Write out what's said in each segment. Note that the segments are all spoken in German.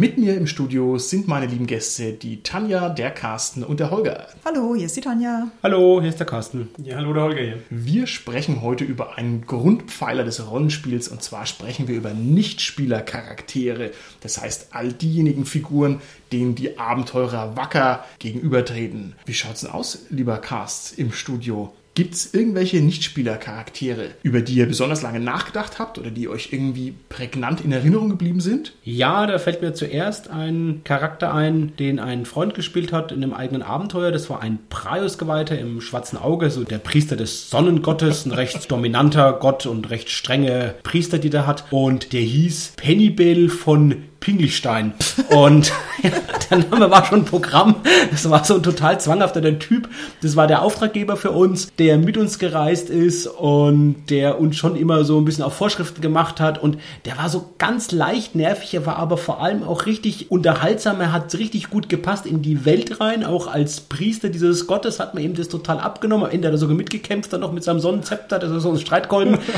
Mit mir im Studio sind meine lieben Gäste, die Tanja, der Carsten und der Holger. Hallo, hier ist die Tanja. Hallo, hier ist der Carsten. Ja, hallo, der Holger hier. Wir sprechen heute über einen Grundpfeiler des Rollenspiels und zwar sprechen wir über Nichtspielercharaktere. Das heißt, all diejenigen Figuren, denen die Abenteurer wacker gegenübertreten. Wie schaut's denn aus, lieber Cast im Studio? Gibt es irgendwelche Nichtspielercharaktere, über die ihr besonders lange nachgedacht habt oder die euch irgendwie prägnant in Erinnerung geblieben sind? Ja, da fällt mir zuerst ein Charakter ein, den ein Freund gespielt hat in einem eigenen Abenteuer. Das war ein Praios-Geweihter im schwarzen Auge, so der Priester des Sonnengottes, ein recht dominanter Gott und recht strenge Priester, die der hat. Und der hieß Pennybel von Pinglichstein. Und ja, der Name war schon Programm. Das war so ein total zwanghafter der Typ. Das war der Auftraggeber für uns, der mit uns gereist ist und der uns schon immer so ein bisschen auf Vorschriften gemacht hat. Und der war so ganz leicht nervig, er war aber vor allem auch richtig unterhaltsam. Er hat richtig gut gepasst in die Welt rein. Auch als Priester dieses Gottes hat man ihm das total abgenommen. Am Ende hat er sogar mitgekämpft, dann noch mit seinem Sonnenzepter, das ist so ein Streitkolben.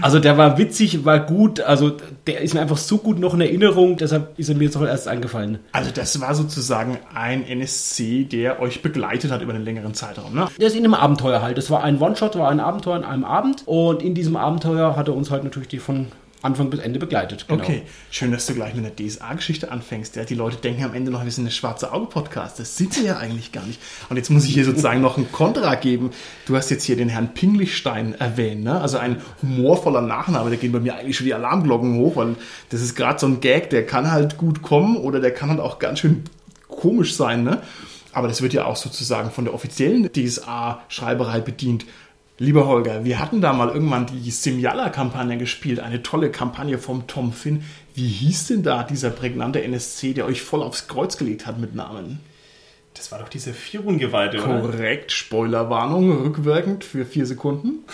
Also der war witzig, war gut. Also der ist mir einfach so gut noch in Erinnerung deshalb ist er mir jetzt auch erst eingefallen. Also das war sozusagen ein NSC, der euch begleitet hat über einen längeren Zeitraum, ne? Der ist in einem Abenteuer halt. Das war ein One-Shot, war ein Abenteuer in einem Abend. Und in diesem Abenteuer hat er uns halt natürlich die von Anfang bis Ende begleitet. Genau. Okay, schön, dass du gleich mit einer DSA-Geschichte anfängst. Ja, die Leute denken am Ende noch, wir sind eine schwarze Auge-Podcast. Das sind sie ja eigentlich gar nicht. Und jetzt muss ich hier sozusagen noch ein Kontra geben. Du hast jetzt hier den Herrn Pinglichstein erwähnt, ne? Also ein humorvoller Nachname. Da gehen bei mir eigentlich schon die Alarmglocken hoch, weil das ist gerade so ein Gag, der kann halt gut kommen oder der kann halt auch ganz schön komisch sein, ne? Aber das wird ja auch sozusagen von der offiziellen DSA-Schreiberei bedient. Lieber Holger, wir hatten da mal irgendwann die Simjala-Kampagne gespielt, eine tolle Kampagne vom Tom Finn. Wie hieß denn da dieser prägnante NSC, der euch voll aufs Kreuz gelegt hat mit Namen? Das war doch dieser Firun-Geweihte, oder? Korrekt, Spoilerwarnung, rückwirkend für vier Sekunden.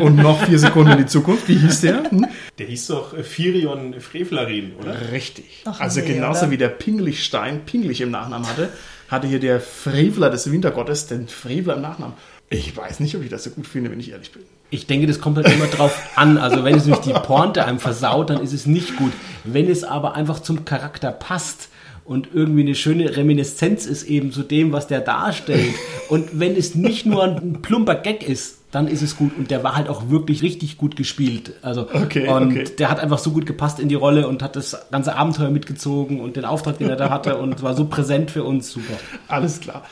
Und noch vier Sekunden in die Zukunft. Wie hieß der? Hm? Der hieß doch Firion Frevlarin, oder? Richtig. Ach, also nee, genauso oder? wie der Pinglichstein Pinglich im Nachnamen hatte, hatte hier der Frevler des Wintergottes den Frevler im Nachnamen. Ich weiß nicht, ob ich das so gut finde, wenn ich ehrlich bin. Ich denke, das kommt halt immer drauf an. Also wenn es nämlich die Pointe einem versaut, dann ist es nicht gut. Wenn es aber einfach zum Charakter passt und irgendwie eine schöne Reminiszenz ist eben zu dem, was der darstellt. Und wenn es nicht nur ein plumper Gag ist, dann ist es gut. Und der war halt auch wirklich richtig gut gespielt. Also okay, und okay. der hat einfach so gut gepasst in die Rolle und hat das ganze Abenteuer mitgezogen und den Auftrag, den er da hatte und war so präsent für uns. Super. Alles klar.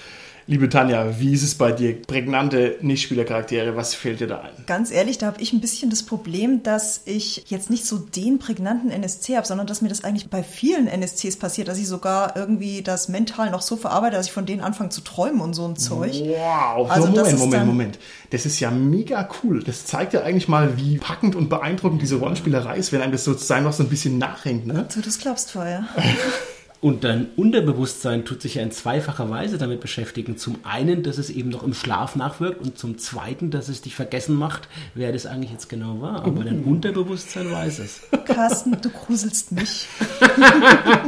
Liebe Tanja, wie ist es bei dir? Prägnante Nichtspielercharaktere, was fällt dir da ein? Ganz ehrlich, da habe ich ein bisschen das Problem, dass ich jetzt nicht so den prägnanten NSC habe, sondern dass mir das eigentlich bei vielen NSCs passiert, dass ich sogar irgendwie das mental noch so verarbeite, dass ich von denen anfange zu träumen und so ein Zeug. Wow, also Moment, Moment, Moment. Das ist ja mega cool. Das zeigt ja eigentlich mal, wie packend und beeindruckend diese Rollenspielerei ist, wenn einem das sozusagen noch so ein bisschen nachhängt, ne? So, das glaubst du ja. Und dein Unterbewusstsein tut sich ja in zweifacher Weise damit beschäftigen. Zum einen, dass es eben noch im Schlaf nachwirkt und zum zweiten, dass es dich vergessen macht, wer das eigentlich jetzt genau war. Aber dein uh. Unterbewusstsein weiß es. Carsten, du gruselst mich.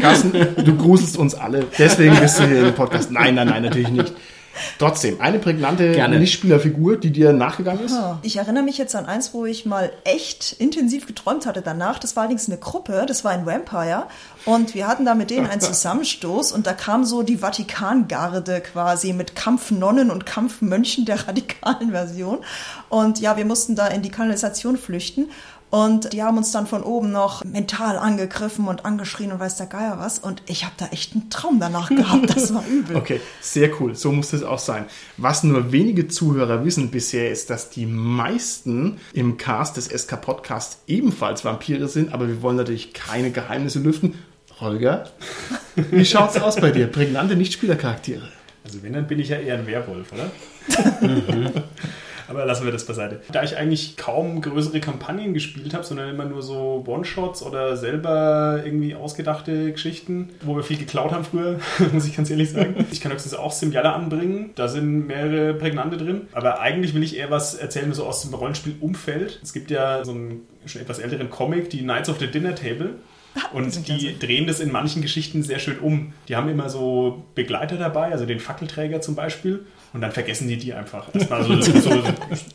Carsten, du gruselst uns alle. Deswegen bist du hier im Podcast. Nein, nein, nein, natürlich nicht. Trotzdem, eine prägnante Gerne. Nichtspielerfigur, die dir nachgegangen ist? Ich erinnere mich jetzt an eins, wo ich mal echt intensiv geträumt hatte danach. Das war allerdings eine Gruppe, das war ein Vampire. Und wir hatten da mit denen einen Zusammenstoß und da kam so die Vatikangarde quasi mit Kampfnonnen und Kampfmönchen der radikalen Version. Und ja, wir mussten da in die Kanalisation flüchten. Und die haben uns dann von oben noch mental angegriffen und angeschrien und weiß der Geier was. Und ich habe da echt einen Traum danach gehabt. Das war übel. okay, sehr cool. So muss es auch sein. Was nur wenige Zuhörer wissen bisher, ist, dass die meisten im Cast des SK Podcasts ebenfalls Vampire sind. Aber wir wollen natürlich keine Geheimnisse lüften. Holger, wie schaut's aus bei dir? Prägnante Nichtspielercharaktere. Also wenn, dann bin ich ja eher ein Werwolf, oder? mhm. Aber lassen wir das beiseite. Da ich eigentlich kaum größere Kampagnen gespielt habe, sondern immer nur so One-Shots oder selber irgendwie ausgedachte Geschichten, wo wir viel geklaut haben früher, muss ich ganz ehrlich sagen. Ich kann höchstens auch Simjala anbringen. Da sind mehrere Prägnante drin. Aber eigentlich will ich eher was erzählen, so aus dem Rollenspielumfeld. Es gibt ja so einen schon etwas älteren Comic, die Knights of the Dinner Table. Und sind die drehen das in manchen Geschichten sehr schön um. Die haben immer so Begleiter dabei, also den Fackelträger zum Beispiel. Und dann vergessen die die einfach. So, so,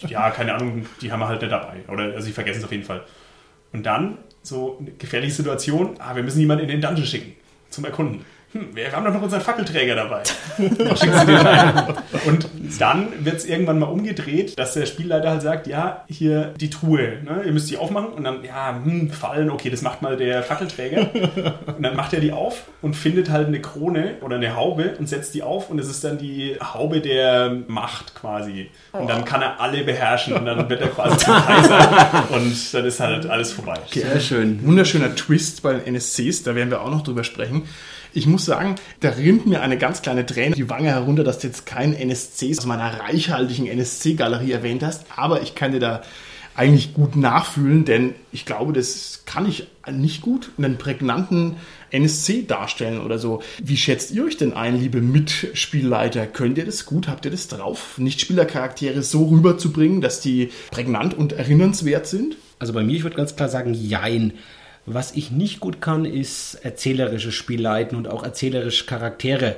ja, keine Ahnung, die haben wir halt nicht dabei. Oder also sie vergessen es auf jeden Fall. Und dann so eine gefährliche Situation, ah, wir müssen jemanden in den Dungeon schicken zum Erkunden. Hm, wir haben doch noch unseren Fackelträger dabei. Und dann wird es irgendwann mal umgedreht, dass der Spielleiter halt sagt, ja, hier die Truhe, ne? ihr müsst die aufmachen. Und dann, ja, hm, fallen, okay, das macht mal der Fackelträger. Und dann macht er die auf und findet halt eine Krone oder eine Haube und setzt die auf. Und es ist dann die Haube der Macht quasi. Und dann kann er alle beherrschen und dann wird er quasi zum Kaiser. Und dann ist halt alles vorbei. Sehr schön. Wunderschöner Twist bei den NSCs, da werden wir auch noch drüber sprechen. Ich muss sagen, da rinnt mir eine ganz kleine Träne die Wange herunter, dass du jetzt keinen NSC aus meiner reichhaltigen NSC-Galerie erwähnt hast, aber ich kann dir da eigentlich gut nachfühlen, denn ich glaube, das kann ich nicht gut einen prägnanten NSC darstellen oder so. Wie schätzt ihr euch denn ein, liebe Mitspielleiter? Könnt ihr das gut? Habt ihr das drauf, Nichtspielercharaktere so rüberzubringen, dass die prägnant und erinnernswert sind? Also bei mir, ich würde ganz klar sagen, jein. Was ich nicht gut kann, ist erzählerisches Spiel leiten und auch erzählerisch Charaktere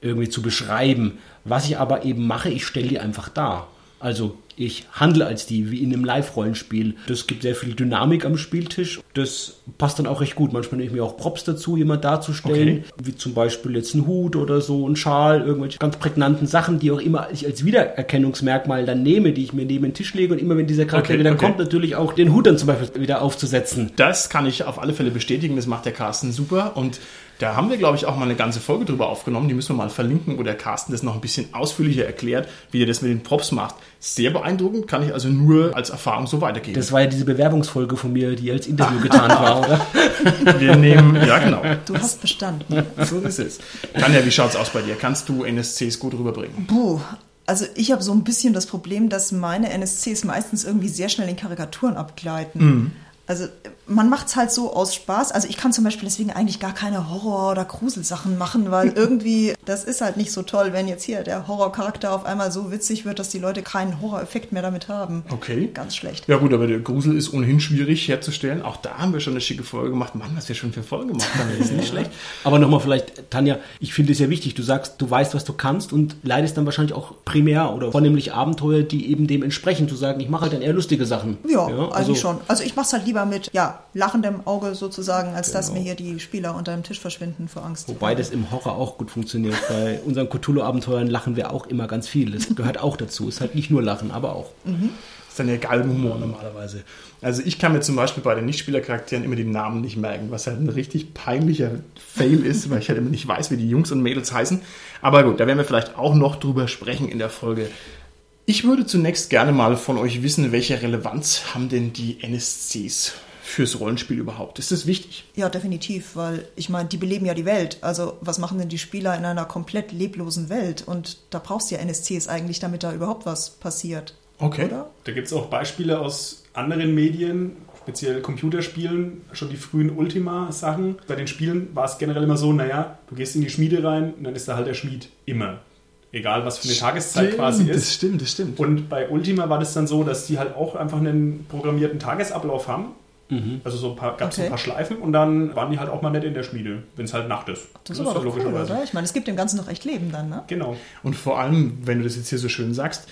irgendwie zu beschreiben. Was ich aber eben mache, ich stelle die einfach dar. Also ich handle als die, wie in einem Live-Rollenspiel. Das gibt sehr viel Dynamik am Spieltisch. Das passt dann auch recht gut. Manchmal nehme ich mir auch Props dazu, jemand darzustellen. Wie zum Beispiel jetzt ein Hut oder so, ein Schal, irgendwelche ganz prägnanten Sachen, die auch immer ich als Wiedererkennungsmerkmal dann nehme, die ich mir neben den Tisch lege. Und immer wenn dieser Charakter Okay, wieder okay. kommt, natürlich auch den Hut dann zum Beispiel wieder aufzusetzen. Das kann ich auf alle Fälle bestätigen. Das macht der Carsten super. Und da haben wir, glaube ich, auch mal eine ganze Folge drüber aufgenommen. Die müssen wir mal verlinken, wo der Carsten das noch ein bisschen ausführlicher erklärt, wie er das mit den Props macht. Sehr beeindruckend, kann ich also nur als Erfahrung so weitergeben. Das war ja diese Bewerbungsfolge von mir, die als Interview getan war, oder? wir nehmen, ja genau, Du hast bestanden. so ist es. Tanja, wie schaut's aus bei dir? Kannst du NSCs gut rüberbringen? Puh. Also ich habe so ein bisschen das Problem, dass meine NSCs meistens irgendwie sehr schnell in Karikaturen abgleiten. Also man macht es halt so aus Spaß. Also ich kann zum Beispiel deswegen eigentlich gar keine Horror- oder Gruselsachen machen, weil irgendwie das ist halt nicht so toll, wenn jetzt hier der Horrorcharakter auf einmal so witzig wird, dass die Leute keinen Horroreffekt mehr damit haben. Okay. Ganz schlecht. Ja gut, aber der Grusel ist ohnehin schwierig herzustellen. Auch da haben wir schon eine schicke Folge gemacht. Mann, was wir schon für Folgen gemacht haben, das ist nicht schlecht. Aber nochmal vielleicht, Tanja, ich finde es ja wichtig, du sagst, du weißt, was du kannst und leidest dann wahrscheinlich auch primär oder vornehmlich Abenteuer, die eben dem entsprechen, zu sagen, ich mache halt dann eher lustige Sachen. Ja, also, eigentlich schon. Also ich mache es halt lieber mit ja, lachendem Auge sozusagen, als dass mir hier die Spieler unter dem Tisch verschwinden vor Angst. Wobei das im Horror auch gut funktioniert. Bei unseren Cthulhu-Abenteuern lachen wir auch immer ganz viel. Das gehört auch dazu. Ist halt nicht nur Lachen, aber auch. ist dann der Galgenhumor normalerweise. Also ich kann mir zum Beispiel bei den Nichtspielercharakteren immer die Namen nicht merken, was halt ein richtig peinlicher Fail ist, weil ich halt immer nicht weiß, wie die Jungs und Mädels heißen. Aber gut, da werden wir vielleicht auch noch drüber sprechen in der Folge. Ich würde zunächst gerne mal von euch wissen, welche Relevanz haben denn die NSCs fürs Rollenspiel überhaupt? Ist das wichtig? Ja, definitiv, weil ich meine, die beleben ja die Welt. Also was machen denn die Spieler in einer komplett leblosen Welt? Und da brauchst du ja NSCs eigentlich, damit da überhaupt was passiert. Okay. Oder? Da gibt es auch Beispiele aus anderen Medien, speziell Computerspielen, schon die frühen Ultima-Sachen. Bei den Spielen war es generell immer so, naja, du gehst in die Schmiede rein und dann ist da halt der Schmied. Immer. Egal, was für eine Tageszeit quasi Das ist. stimmt, das stimmt. Und bei Ultima war das dann so, dass die halt auch einfach einen programmierten Tagesablauf haben. Also so gab es Okay. ein paar Schleifen und dann waren die halt auch mal nicht in der Schmiede, wenn es halt Nacht ist. Das ist aber doch cool, oder? Ich meine, es gibt dem Ganzen noch echt Leben dann, ne? Genau. Und vor allem, wenn du das jetzt hier so schön sagst,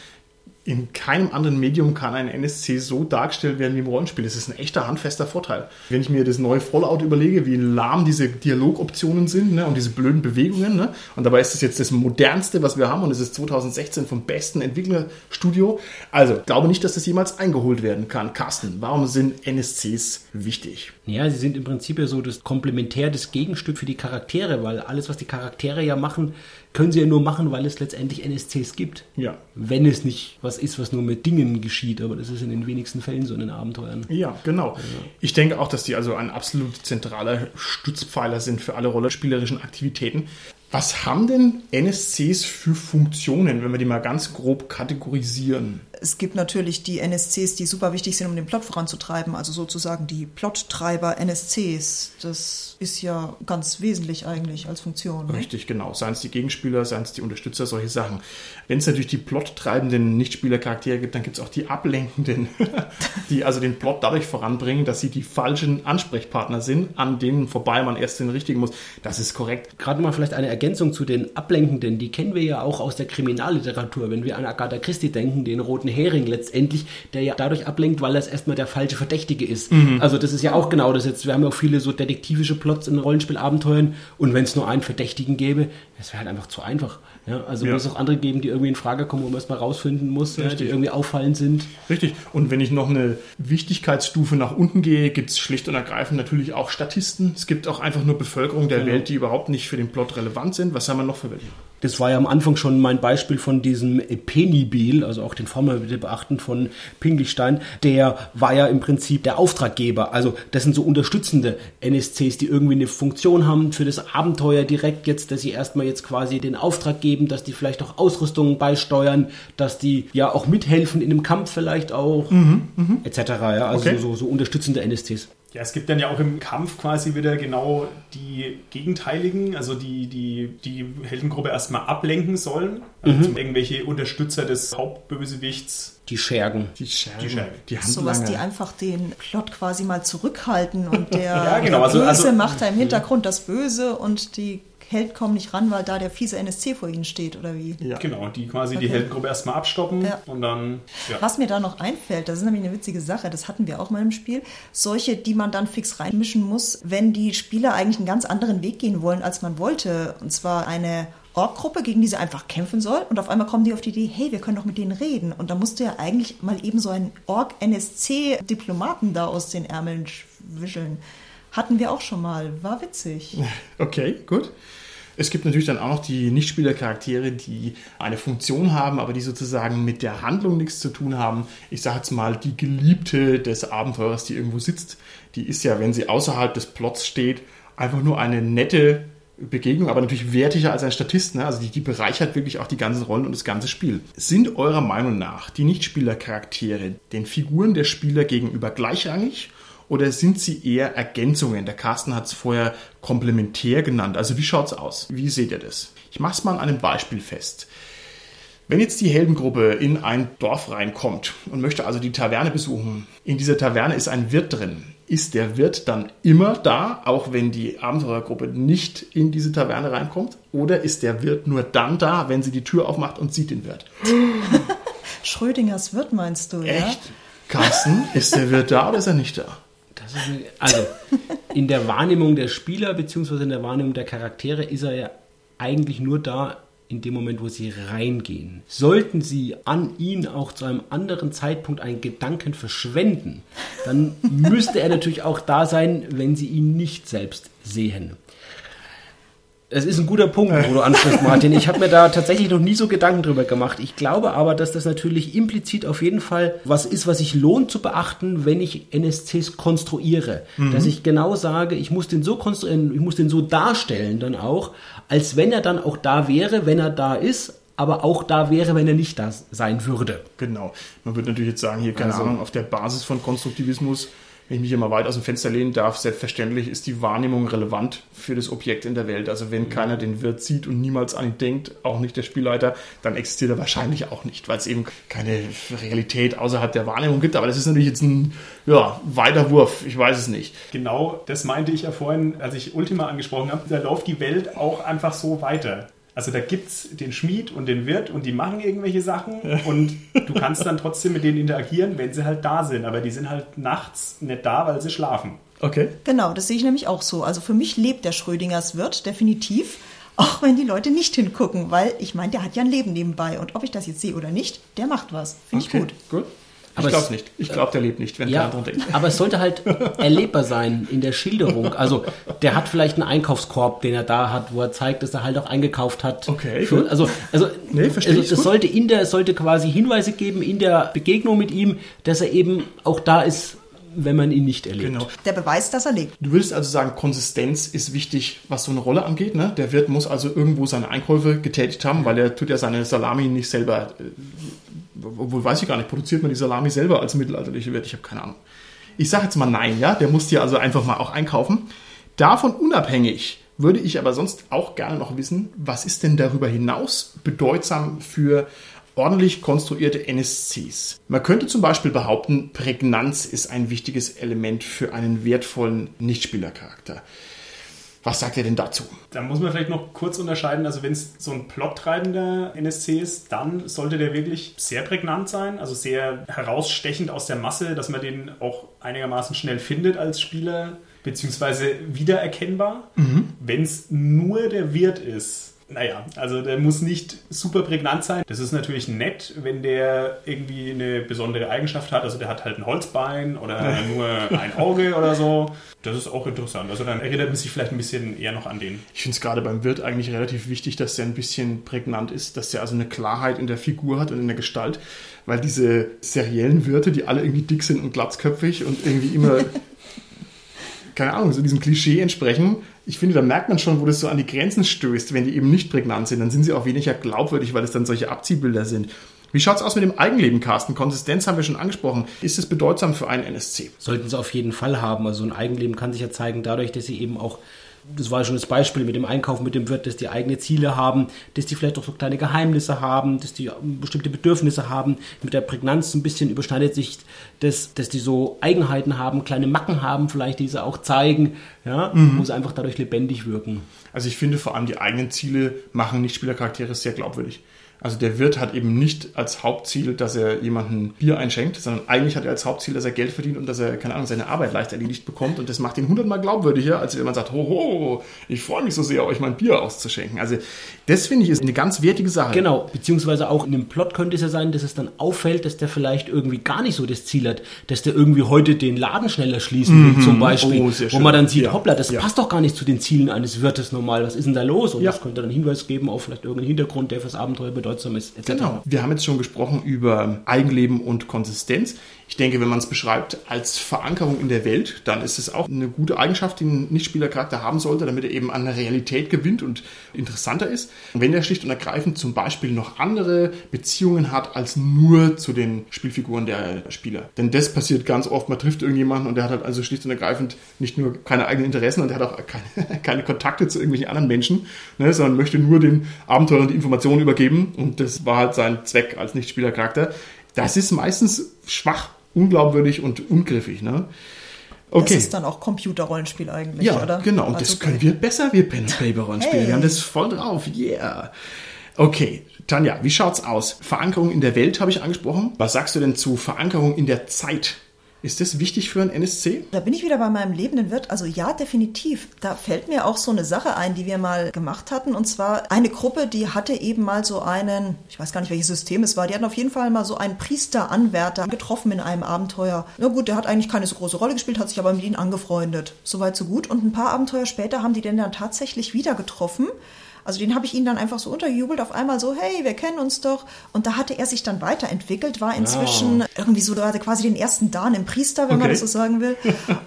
in keinem anderen Medium kann ein NSC so dargestellt werden wie im Rollenspiel. Das ist ein echter handfester Vorteil. Wenn ich mir das neue Fallout überlege, wie lahm diese Dialogoptionen sind ne, und diese blöden Bewegungen, ne, und dabei ist das jetzt das modernste, was wir haben, und es ist 2016 vom besten Entwicklerstudio. Also, glaube nicht, dass das jemals eingeholt werden kann. Carsten, warum sind NSCs wichtig? Ja, sie sind im Prinzip ja so das Komplementär, das Gegenstück für die Charaktere, weil alles, was die Charaktere ja machen, können sie ja nur machen, weil es letztendlich NSCs gibt. Ja. Wenn es nicht was ist, was nur mit Dingen geschieht, aber das ist in den wenigsten Fällen so in den Abenteuern. Ja, genau. Ich denke auch, dass die also ein absolut zentraler Stützpfeiler sind für alle rollenspielerischen Aktivitäten. Was haben denn NSCs für Funktionen, wenn wir die mal ganz grob kategorisieren? Es gibt natürlich die NSCs, die super wichtig sind, um den Plot voranzutreiben, also sozusagen die Plottreiber NSCs. Das ist ja ganz wesentlich eigentlich als Funktion. Ne? Richtig, genau. Seien es die Gegenspieler, seien es die Unterstützer, solche Sachen. Wenn es natürlich die plottreibenden Nichtspielercharaktere gibt, dann gibt es auch die ablenkenden, die also den Plot dadurch voranbringen, dass sie die falschen Ansprechpartner sind, an denen vorbei man erst den richtigen muss. Das ist korrekt. Gerade mal vielleicht eine Ergänzung zu den Ablenkenden, die kennen wir ja auch aus der Kriminalliteratur. Wenn wir an Agatha Christie denken, den roten Hering letztendlich, der ja dadurch ablenkt, weil das erstmal der falsche Verdächtige ist. Also das ist ja auch genau das jetzt. Wir haben ja auch viele so detektivische Plots in Rollenspielabenteuern und wenn es nur einen Verdächtigen gäbe, das wäre halt einfach zu einfach. Ja, also Ja. muss es auch andere geben, die irgendwie in Frage kommen, wo man erstmal rausfinden muss, ja, die Richtig. irgendwie auffallend sind. Richtig. Und wenn ich noch eine Wichtigkeitsstufe nach unten gehe, gibt es schlicht und ergreifend natürlich auch Statisten. Es gibt auch einfach nur Bevölkerung der Welt, die überhaupt nicht für den Plot relevant sind. Was haben wir noch für welche? Das war ja am Anfang schon mein Beispiel von diesem Penibil, also auch den Former bitte beachten von Pinglichstein. Der war ja im Prinzip der Auftraggeber. Also das sind so unterstützende NSCs, die irgendwie eine Funktion haben für das Abenteuer direkt jetzt, dass sie erstmal jetzt quasi den Auftrag geben, dass die vielleicht auch Ausrüstungen beisteuern, dass die ja auch mithelfen in einem Kampf vielleicht auch, etc. Ja, also Okay. so, so unterstützende NSCs. Ja, es gibt dann ja auch im Kampf quasi wieder genau die Gegenteiligen, also die die, die Heldengruppe erstmal ablenken sollen, also zum irgendwelche Unterstützer des Hauptbösewichts. Die Schergen. Die Schergen. Die Schergen. Die Sowas, die einfach den Plot quasi mal zurückhalten und der, Ja, genau, der also- Böse also- macht da im Hintergrund das Böse und die Held kommen nicht ran, weil da der fiese NSC vor ihnen steht oder wie. ja. Genau, die quasi die Okay. Heldengruppe erstmal abstoppen Ja. und dann ja. Was mir da noch einfällt, das ist nämlich eine witzige Sache, das hatten wir auch mal im Spiel, solche, die man dann fix reinmischen muss, wenn die Spieler eigentlich einen ganz anderen Weg gehen wollen, als man wollte. Und zwar eine Ork-Gruppe, gegen die sie einfach kämpfen soll. Und auf einmal kommen die auf die Idee, hey, wir können doch mit denen reden. Und da musst du ja eigentlich mal eben so einen Ork-NSC-Diplomaten da aus den Ärmeln wischeln. Hatten wir auch schon mal. War witzig. Okay, gut. Es gibt natürlich dann auch noch die Nichtspielercharaktere, die eine Funktion haben, aber die sozusagen mit der Handlung nichts zu tun haben. Ich sage jetzt mal, die Geliebte des Abenteurers, die irgendwo sitzt, die ist ja, wenn sie außerhalb des Plots steht, einfach nur eine nette Begegnung, aber natürlich wertiger als ein Statist. Ne? Also die, die bereichert wirklich auch die ganzen Rollen und das ganze Spiel. Sind eurer Meinung nach die Nichtspielercharaktere den Figuren der Spieler gegenüber gleichrangig oder sind sie eher Ergänzungen? Der Carsten hat es vorher komplementär genannt. Also wie schaut's aus? Wie seht ihr das? Ich mache es mal an einem Beispiel fest. Wenn jetzt die Heldengruppe in ein Dorf reinkommt und möchte also die Taverne besuchen, in dieser Taverne ist ein Wirt drin. Ist der Wirt dann immer da, auch wenn die Abenteurergruppe nicht in diese Taverne reinkommt? Oder ist der Wirt nur dann da, wenn sie die Tür aufmacht und sieht den Wirt? Schrödingers Wirt meinst du, ja? Echt? Carsten, ist der Wirt da oder ist er nicht da? Eine, also, in der Wahrnehmung der Spieler beziehungsweise in der Wahrnehmung der Charaktere ist er ja eigentlich nur da in dem Moment, wo sie reingehen. Sollten sie an ihn auch zu einem anderen Zeitpunkt einen Gedanken verschwenden, dann müsste er natürlich auch da sein, wenn sie ihn nicht selbst sehen. Es ist ein guter Punkt, wo du ansprichst, Martin. Ich habe mir da tatsächlich noch nie so Gedanken drüber gemacht. Ich glaube aber, dass das natürlich implizit auf jeden Fall was ist, was sich lohnt zu beachten, wenn ich NSCs konstruiere. Dass ich genau sage, ich muss den so konstruieren, ich muss den so darstellen dann auch, als wenn er dann auch da wäre, wenn er da ist, aber auch da wäre, wenn er nicht da sein würde. Genau. Man würde natürlich jetzt sagen, hier, keine Also- Ahnung, auf der Basis von Konstruktivismus, wenn ich mich hier mal weit aus dem Fenster lehnen darf, selbstverständlich ist die Wahrnehmung relevant für das Objekt in der Welt. Also wenn keiner den Wirt sieht und niemals an ihn denkt, auch nicht der Spielleiter, dann existiert er wahrscheinlich auch nicht, weil es eben keine Realität außerhalb der Wahrnehmung gibt. Aber das ist natürlich jetzt ein ja, weiter Wurf, ich weiß es nicht. Genau, das meinte ich ja vorhin, als ich Ultima angesprochen habe. Da läuft die Welt auch einfach so weiter. Also da gibt es den Schmied und den Wirt und die machen irgendwelche Sachen und du kannst dann trotzdem mit denen interagieren, wenn sie halt da sind. Aber die sind halt nachts nicht da, weil sie schlafen. Okay. Genau, das sehe ich nämlich auch so. Also für mich lebt der Schrödingers Wirt definitiv, auch wenn die Leute nicht hingucken, weil ich meine, der hat ja ein Leben nebenbei und ob ich das jetzt sehe oder nicht, der macht was. Finde ich okay. gut. gut. Aber ich glaube es- nicht. Ich glaube, der lebt nicht, wenn Ja, keiner dran denkt. aber es sollte halt erlebbar sein in der Schilderung. Also der hat vielleicht einen Einkaufskorb, den er da hat, wo er zeigt, dass er halt auch eingekauft hat. Okay, Für, also also, Nee, verstehe also gut. sollte in der es sollte quasi Hinweise geben in der Begegnung mit ihm, dass er eben auch da ist, wenn man ihn nicht erlebt. Genau. Der Beweis, dass er lebt. Du willst also sagen, Konsistenz ist wichtig, was so eine Rolle angeht. Ne? Der Wirt muss also irgendwo seine Einkäufe getätigt haben, weil er tut ja seine Salami nicht selber äh, obwohl weiß ich gar nicht, produziert man die Salami selber als mittelalterliche Wirt? Ich habe keine Ahnung. Ich sage jetzt mal nein, ja, der muss dir also einfach mal auch einkaufen. Davon unabhängig würde ich aber sonst auch gerne noch wissen, was ist denn darüber hinaus bedeutsam für ordentlich konstruierte NSCs. Man könnte zum Beispiel behaupten, Prägnanz ist ein wichtiges Element für einen wertvollen Nichtspielercharakter. Was sagt ihr denn dazu? Da muss man vielleicht noch kurz unterscheiden. Also wenn es so ein plottreibender NSC ist, dann sollte der wirklich sehr prägnant sein, also sehr herausstechend aus der Masse, dass man den auch einigermaßen schnell findet als Spieler, beziehungsweise wiedererkennbar. Mhm. Wenn es nur der Wirt ist, naja, also der muss nicht super prägnant sein. Das ist natürlich nett, wenn der irgendwie eine besondere Eigenschaft hat. Also der hat halt ein Holzbein oder nur ein Auge oder so. Das ist auch interessant. Also dann erinnert man sich vielleicht ein bisschen eher noch an den. Ich finde es gerade beim Wirt eigentlich relativ wichtig, dass der ein bisschen prägnant ist, dass der also eine Klarheit in der Figur hat und in der Gestalt. Weil diese seriellen Wirte, die alle irgendwie dick sind und glatzköpfig und irgendwie immer keine Ahnung, so diesem Klischee entsprechen. Ich finde, da merkt man schon, wo das so an die Grenzen stößt, wenn die eben nicht prägnant sind. Dann sind sie auch weniger glaubwürdig, weil es dann solche Abziehbilder sind. Wie schaut es aus mit dem Eigenleben, Carsten? Konsistenz haben wir schon angesprochen. Ist es bedeutsam für einen NSC? Sollten sie auf jeden Fall haben. Also ein Eigenleben kann sich ja zeigen dadurch, dass sie eben auch das war schon das Beispiel mit dem Einkauf mit dem Wirt, dass die eigene Ziele haben, dass die vielleicht auch so kleine Geheimnisse haben, dass die bestimmte Bedürfnisse haben. Mit der Prägnanz ein bisschen überschneidet sich, dass, dass die so Eigenheiten haben, kleine Macken haben, vielleicht die sie auch zeigen, ja, mhm. muss einfach dadurch lebendig wirken. Also ich finde vor allem die eigenen Ziele machen Nicht-Spielercharaktere sehr glaubwürdig. Also der Wirt hat eben nicht als Hauptziel, dass er jemanden Bier einschenkt, sondern eigentlich hat er als Hauptziel, dass er Geld verdient und dass er, keine Ahnung, seine Arbeit leicht erledigt bekommt. Und das macht ihn hundertmal glaubwürdiger, als wenn man sagt, hoho, ich freue mich so sehr, euch mein Bier auszuschenken. Also das finde ich ist eine ganz wertige Sache. Genau, beziehungsweise auch in dem Plot könnte es ja sein, dass es dann auffällt, dass der vielleicht irgendwie gar nicht so das Ziel hat, dass der irgendwie heute den Laden schneller schließen will, mhm. zum Beispiel. Oh, wo man dann sieht, ja. hoppla, das ja. passt doch gar nicht zu den Zielen eines Wirtes normal. Was ist denn da los? Und ja. das könnte dann Hinweis geben auf vielleicht irgendeinen Hintergrund, der fürs Abenteuer bedeutsam ist, etc. Genau. Wir haben jetzt schon gesprochen über Eigenleben und Konsistenz. Ich denke, wenn man es beschreibt als Verankerung in der Welt, dann ist es auch eine gute Eigenschaft, die ein Nichtspielercharakter haben sollte, damit er eben an der Realität gewinnt und interessanter ist. Wenn er schlicht und ergreifend zum Beispiel noch andere Beziehungen hat als nur zu den Spielfiguren der Spieler. Denn das passiert ganz oft, man trifft irgendjemanden und der hat halt also schlicht und ergreifend nicht nur keine eigenen Interessen und der hat auch keine, keine Kontakte zu irgendwelchen anderen Menschen, ne, sondern möchte nur den Abenteurern die Informationen übergeben und das war halt sein Zweck als Nichtspielercharakter. Das ist meistens schwach, unglaubwürdig und ungriffig. Ne? Okay. Das ist dann auch Computerrollenspiel eigentlich, ja, oder? genau. Und also das können wir besser, wir Pen Paper Rollenspiele. Hey. Wir haben das voll drauf. Yeah. Okay, Tanja, wie schaut's aus? Verankerung in der Welt habe ich angesprochen. Was sagst du denn zu Verankerung in der Zeit? Ist das wichtig für ein NSC? Da bin ich wieder bei meinem lebenden Wirt. Also ja, definitiv. Da fällt mir auch so eine Sache ein, die wir mal gemacht hatten. Und zwar eine Gruppe, die hatte eben mal so einen, ich weiß gar nicht, welches System es war, die hatten auf jeden Fall mal so einen Priesteranwärter getroffen in einem Abenteuer. Na gut, der hat eigentlich keine so große Rolle gespielt, hat sich aber mit ihnen angefreundet. Soweit so gut. Und ein paar Abenteuer später haben die den dann tatsächlich wieder getroffen. Also den habe ich ihn dann einfach so unterjubelt, auf einmal so, hey, wir kennen uns doch. Und da hatte er sich dann weiterentwickelt, war inzwischen wow. irgendwie so, da hatte quasi den ersten Dan im Priester, wenn okay. man das so sagen will.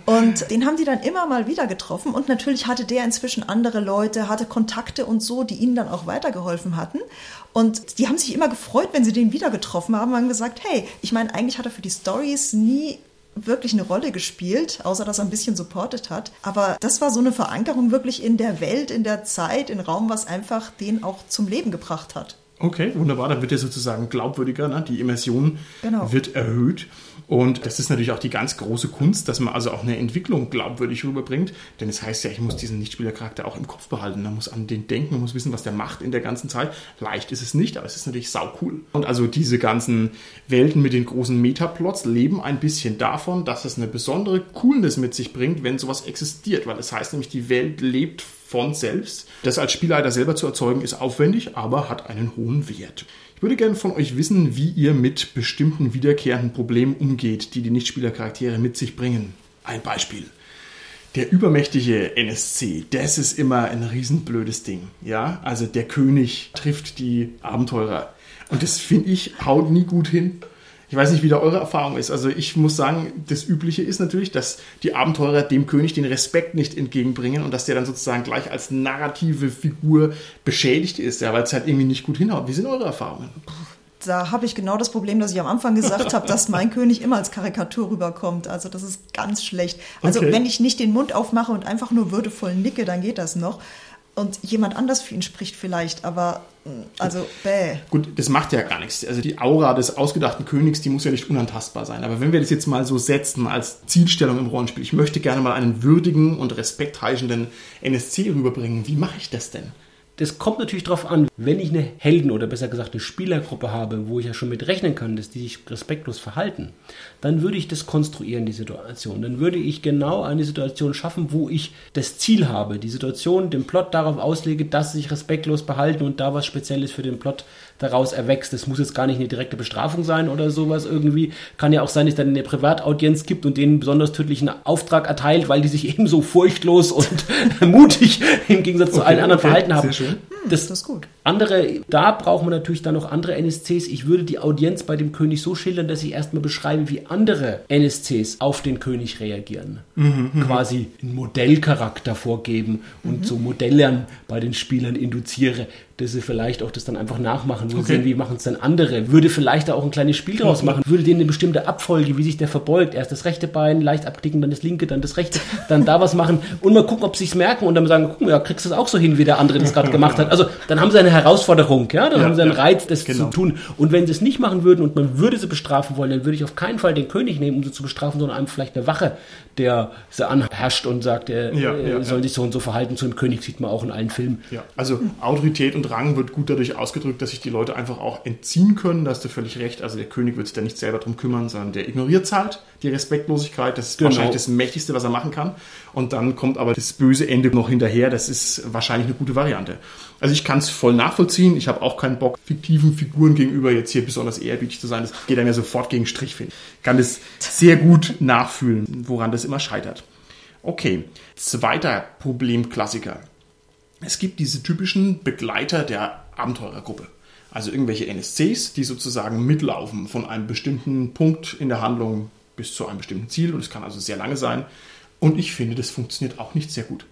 Und den haben die dann immer mal wieder getroffen. Und natürlich hatte der inzwischen andere Leute, hatte Kontakte und so, die ihnen dann auch weitergeholfen hatten. Und die haben sich immer gefreut, wenn sie den wieder getroffen haben, haben gesagt, hey, ich meine, eigentlich hat er für die Stories nie wirklich eine Rolle gespielt, außer dass er ein bisschen supportet hat. Aber das war so eine Verankerung wirklich in der Welt, in der Zeit, in Raum, was einfach den auch zum Leben gebracht hat. Okay, wunderbar. Dann wird er sozusagen glaubwürdiger. Ne? Die Immersion genau. wird erhöht. Und das ist natürlich auch die ganz große Kunst, dass man also auch eine Entwicklung glaubwürdig rüberbringt. Denn es das heißt ja, ich muss diesen Nichtspielercharakter auch im Kopf behalten. Man muss an den denken, man muss wissen, was der macht in der ganzen Zeit. Leicht ist es nicht, aber es ist natürlich sau cool. Und also diese ganzen Welten mit den großen Metaplots leben ein bisschen davon, dass es eine besondere Coolness mit sich bringt, wenn sowas existiert. Weil es das heißt nämlich, die Welt lebt von selbst. Das als Spielleiter selber zu erzeugen ist aufwendig, aber hat einen hohen Wert. Ich würde gerne von euch wissen, wie ihr mit bestimmten wiederkehrenden Problemen umgeht, die die Nichtspielercharaktere mit sich bringen. Ein Beispiel. Der übermächtige NSC, das ist immer ein riesenblödes Ding. Ja, also der König trifft die Abenteurer. Und das finde ich, haut nie gut hin. Ich weiß nicht, wie da eure Erfahrung ist. Also ich muss sagen, das Übliche ist natürlich, dass die Abenteurer dem König den Respekt nicht entgegenbringen und dass der dann sozusagen gleich als narrative Figur beschädigt ist, ja, weil es halt irgendwie nicht gut hinhaut. Wie sind eure Erfahrungen? Da habe ich genau das Problem, das ich am Anfang gesagt habe, dass mein König immer als Karikatur rüberkommt. Also das ist ganz schlecht. Also Okay. wenn ich nicht den Mund aufmache und einfach nur würdevoll nicke, dann geht das noch. Und jemand anders für ihn spricht vielleicht, aber mh, also bäh. Gut, das macht ja gar nichts. Also die Aura des ausgedachten Königs, die muss ja nicht unantastbar sein. Aber wenn wir das jetzt mal so setzen als Zielstellung im Rollenspiel, ich möchte gerne mal einen würdigen und respektheischenden NSC rüberbringen, wie mache ich das denn? Das kommt natürlich darauf an, wenn ich eine Helden- oder besser gesagt eine Spielergruppe habe, wo ich ja schon mit rechnen kann, dass die sich respektlos verhalten, dann würde ich das konstruieren, die Situation. Dann würde ich genau eine Situation schaffen, wo ich das Ziel habe, die Situation, den Plot darauf auslege, dass sie sich respektlos behalten und da was Spezielles für den Plot daraus erwächst. Das muss jetzt gar nicht eine direkte Bestrafung sein oder sowas irgendwie. Kann ja auch sein, dass es dann eine Privataudienz gibt und denen einen besonders tödlichen Auftrag erteilt, weil die sich eben so furchtlos und mutig im Gegensatz zu Okay, allen anderen okay, verhalten haben. sehr schön. Das, Das ist gut. andere, da braucht man natürlich dann noch andere NSCs. Ich würde die Audienz bei dem König so schildern, dass ich erstmal beschreibe, wie andere NSCs auf den König reagieren. Quasi einen Modellcharakter vorgeben und so Modellern bei den Spielern induziere, dass sie vielleicht auch das dann einfach nachmachen, sie Okay. sehen, wie machen es dann andere. Würde vielleicht da auch ein kleines Spiel draus machen, würde denen eine bestimmte Abfolge, wie sich der verbeugt. Erst das rechte Bein, leicht abklicken, dann das linke, dann das rechte, dann da was machen und mal gucken, ob sie es merken und dann sagen, guck mal, ja, kriegst du es auch so hin, wie der andere das gerade gemacht hat. Also dann haben sie eine Herausforderung, ja, dann Ja, haben sie einen ja, Reiz, das genau. zu tun. Und wenn sie es nicht machen würden und man würde sie bestrafen wollen, dann würde ich auf keinen Fall den König nehmen, um sie zu bestrafen, sondern einfach vielleicht eine Wache, der sie anherrscht und sagt, er Ja, äh, ja, soll ja. sich so und so verhalten. Zu dem König sieht man auch in allen Filmen. Ja, also Autorität und Rang wird gut dadurch ausgedrückt, dass sich die Leute einfach auch entziehen können. Da hast du völlig recht. Also der König wird sich da nicht selber drum kümmern, sondern der ignoriert halt die Respektlosigkeit. Das ist Genau. wahrscheinlich das Mächtigste, was er machen kann. Und dann kommt aber das böse Ende noch hinterher. Das ist wahrscheinlich eine gute Variante. Also ich kann es voll nachvollziehen. Ich habe auch keinen Bock, fiktiven Figuren gegenüber jetzt hier besonders ehrerbietig zu sein. Das geht einem ja sofort gegen Strich, finde ich. Kann das sehr gut nachfühlen, woran das immer scheitert. Okay, zweiter Problemklassiker. Es gibt diese typischen Begleiter der Abenteurergruppe. Also irgendwelche NSCs, die sozusagen mitlaufen von einem bestimmten Punkt in der Handlung bis zu einem bestimmten Ziel. Und es kann also sehr lange sein. Und ich finde, das funktioniert auch nicht sehr gut.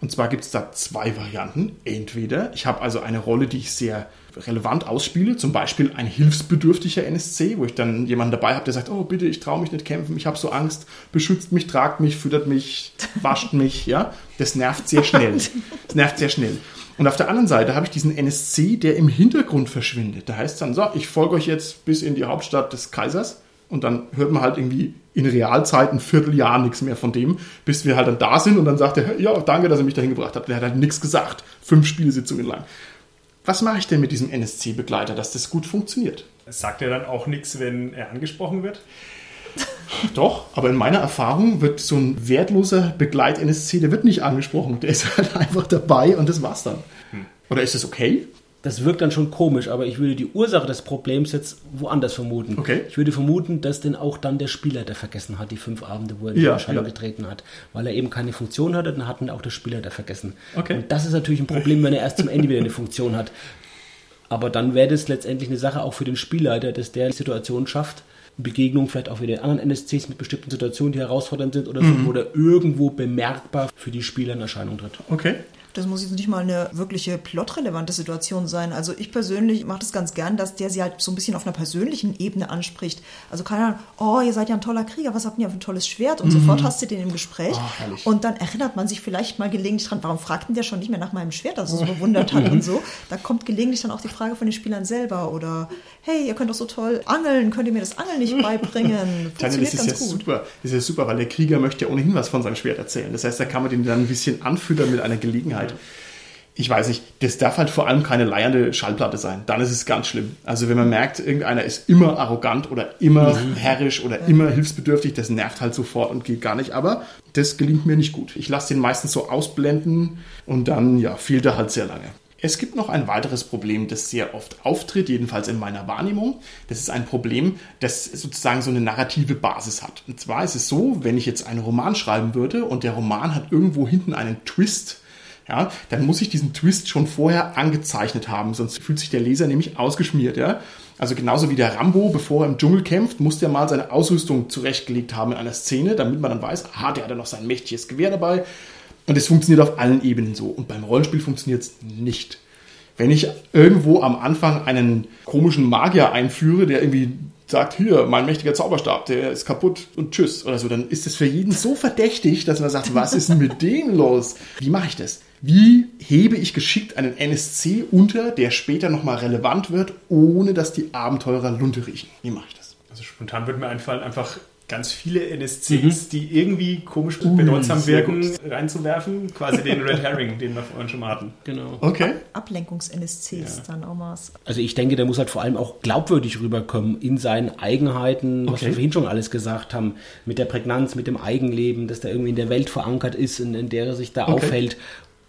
Und zwar gibt es da zwei Varianten. Entweder ich habe also eine Rolle, die ich sehr relevant ausspiele, zum Beispiel ein hilfsbedürftiger NSC, wo ich dann jemanden dabei habe, der sagt, oh bitte, ich traue mich nicht kämpfen, ich habe so Angst, beschützt mich, tragt mich, füttert mich, wascht mich, ja. Das nervt sehr schnell. Das nervt sehr schnell. Und auf der anderen Seite habe ich diesen NSC, der im Hintergrund verschwindet. Da heißt dann, so, ich folge euch jetzt bis in die Hauptstadt des Kaisers und dann hört man halt irgendwie in Realzeit ein Vierteljahr nichts mehr von dem, bis wir halt dann da sind und dann sagt er, ja, danke, dass ihr mich dahin gebracht habt. Der hat halt nichts gesagt. Fünf Spielesitzungen lang. Was mache ich denn mit diesem NSC-Begleiter, dass das gut funktioniert? Sagt er dann auch nichts, wenn er angesprochen wird? Doch, aber in meiner Erfahrung wird so ein wertloser Begleit-NSC, der wird nicht angesprochen. Der ist halt einfach dabei und das war's dann. Oder ist das okay? Das wirkt dann schon komisch, aber ich würde die Ursache des Problems jetzt woanders vermuten. Okay. Ich würde vermuten, dass denn auch dann der Spieler, der vergessen hat, die fünf Abende, wo er in die Ja, Erscheinung ja. getreten hat, weil er eben keine Funktion hatte, dann hat ihn auch der Spieler der vergessen. Okay. Und das ist natürlich ein Problem, wenn er erst zum Ende wieder eine Funktion hat. Aber dann wäre das letztendlich eine Sache auch für den Spielleiter, dass der die Situation schafft, Begegnung vielleicht auch wieder anderen NSCs mit bestimmten Situationen, die herausfordernd sind oder so, Mhm. wo der irgendwo bemerkbar für die Spieler in Erscheinung tritt. Okay. Das muss jetzt nicht mal eine wirkliche plotrelevante Situation sein. Also ich persönlich mache das ganz gern, dass der sie halt so ein bisschen auf einer persönlichen Ebene anspricht. Also keine Ahnung, oh, ihr seid ja ein toller Krieger, was habt ihr für ein tolles Schwert? Und sofort hast du den im Gespräch. Oh, und dann erinnert man sich vielleicht mal gelegentlich dran, warum fragt denn der schon nicht mehr nach meinem Schwert, das er so bewundert hat und so. Da kommt gelegentlich dann auch die Frage von den Spielern selber oder hey, ihr könnt doch so toll angeln, könnt ihr mir das Angeln nicht beibringen? Funktioniert das ist ja ganz gut. super. Das ist ja super, weil der Krieger möchte ja ohnehin was von seinem Schwert erzählen. Das heißt, da kann man den dann ein bisschen anfüttern mit einer Gelegenheit. Ich weiß nicht, das darf halt vor allem keine leiernde Schallplatte sein. Dann ist es ganz schlimm. Also wenn man merkt, irgendeiner ist immer arrogant oder immer herrisch oder immer hilfsbedürftig, das nervt halt sofort und geht gar nicht. Aber das gelingt mir nicht gut. Ich lasse den meistens so ausblenden und dann, ja, fehlt er halt sehr lange. Es gibt noch ein weiteres Problem, das sehr oft auftritt, jedenfalls in meiner Wahrnehmung. Das ist ein Problem, das sozusagen so eine narrative Basis hat. Und zwar ist es so, wenn ich jetzt einen Roman schreiben würde und der Roman hat irgendwo hinten einen Twist, ja, dann muss ich diesen Twist schon vorher angezeichnet haben, sonst fühlt sich der Leser nämlich ausgeschmiert, ja. Also genauso wie der Rambo, bevor er im Dschungel kämpft, muss der mal seine Ausrüstung zurechtgelegt haben in einer Szene, damit man dann weiß, aha, der hat ja noch sein mächtiges Gewehr dabei. Und es funktioniert auf allen Ebenen so. Und beim Rollenspiel funktioniert es nicht. Wenn ich irgendwo am Anfang einen komischen Magier einführe, der irgendwie sagt, hier, mein mächtiger Zauberstab, der ist kaputt und tschüss oder so, dann ist es für jeden so verdächtig, dass man sagt, was ist denn mit dem los? Wie mache ich das? Wie hebe ich geschickt einen NSC unter, der später nochmal relevant wird, ohne dass die Abenteurer Lunte riechen? Wie mache ich das? Also spontan würde mir einfallen, einfach ganz viele NSCs, die irgendwie komisch bedeutsam sehr wirken, reinzuwerfen. Quasi den Red Herring, den wir vorhin schon mal hatten. Genau. Okay. Ablenkungs-NSCs dann auch mal. Also ich denke, der muss halt vor allem auch glaubwürdig rüberkommen in seinen Eigenheiten, was Okay. wir vorhin schon alles gesagt haben, mit der Prägnanz, mit dem Eigenleben, dass der irgendwie in der Welt verankert ist, in, in der er sich da Okay. aufhält.